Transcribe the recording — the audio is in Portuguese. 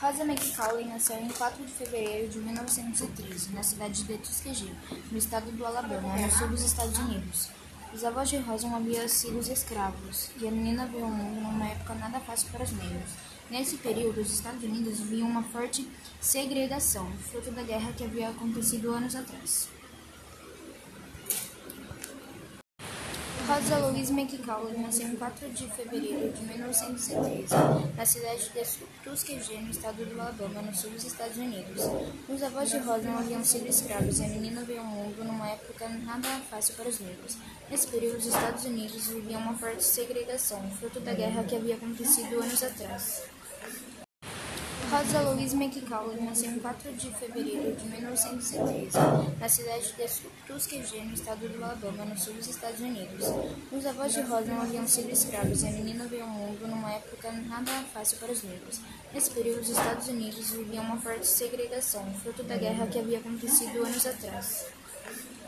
Rosa McCauley nasceu em 4 de fevereiro de 1913, na cidade de Tuskegee, no estado do Alabama, no sul dos Estados Unidos. Os avós de Rosa haviam sido escravos, e a menina veio ao mundo numa época nada fácil para os negros. Nesse período, os Estados Unidos viviam uma forte segregação, fruto da guerra que havia acontecido anos atrás. Rosa Louise McCauley nasceu em 4 de fevereiro de 1913, na cidade de Tuskegee, no estado do Alabama, no sul dos Estados Unidos. Os avós de Rosa não haviam sido escravos e a menina veio ao mundo numa época nada fácil para os negros. Nesse período, os Estados Unidos viviam uma forte segregação, fruto da guerra que havia acontecido anos atrás. Rosa Louise McCauley nasceu em 4 de fevereiro de 1913, na cidade de Tuskegee, no estado do Alabama, no sul dos Estados Unidos. Os avós de Rosa não haviam sido escravos e a menina veio ao mundo numa época nada fácil para os negros. Nesse período, os Estados Unidos viviam uma forte segregação, fruto da guerra que havia acontecido anos atrás.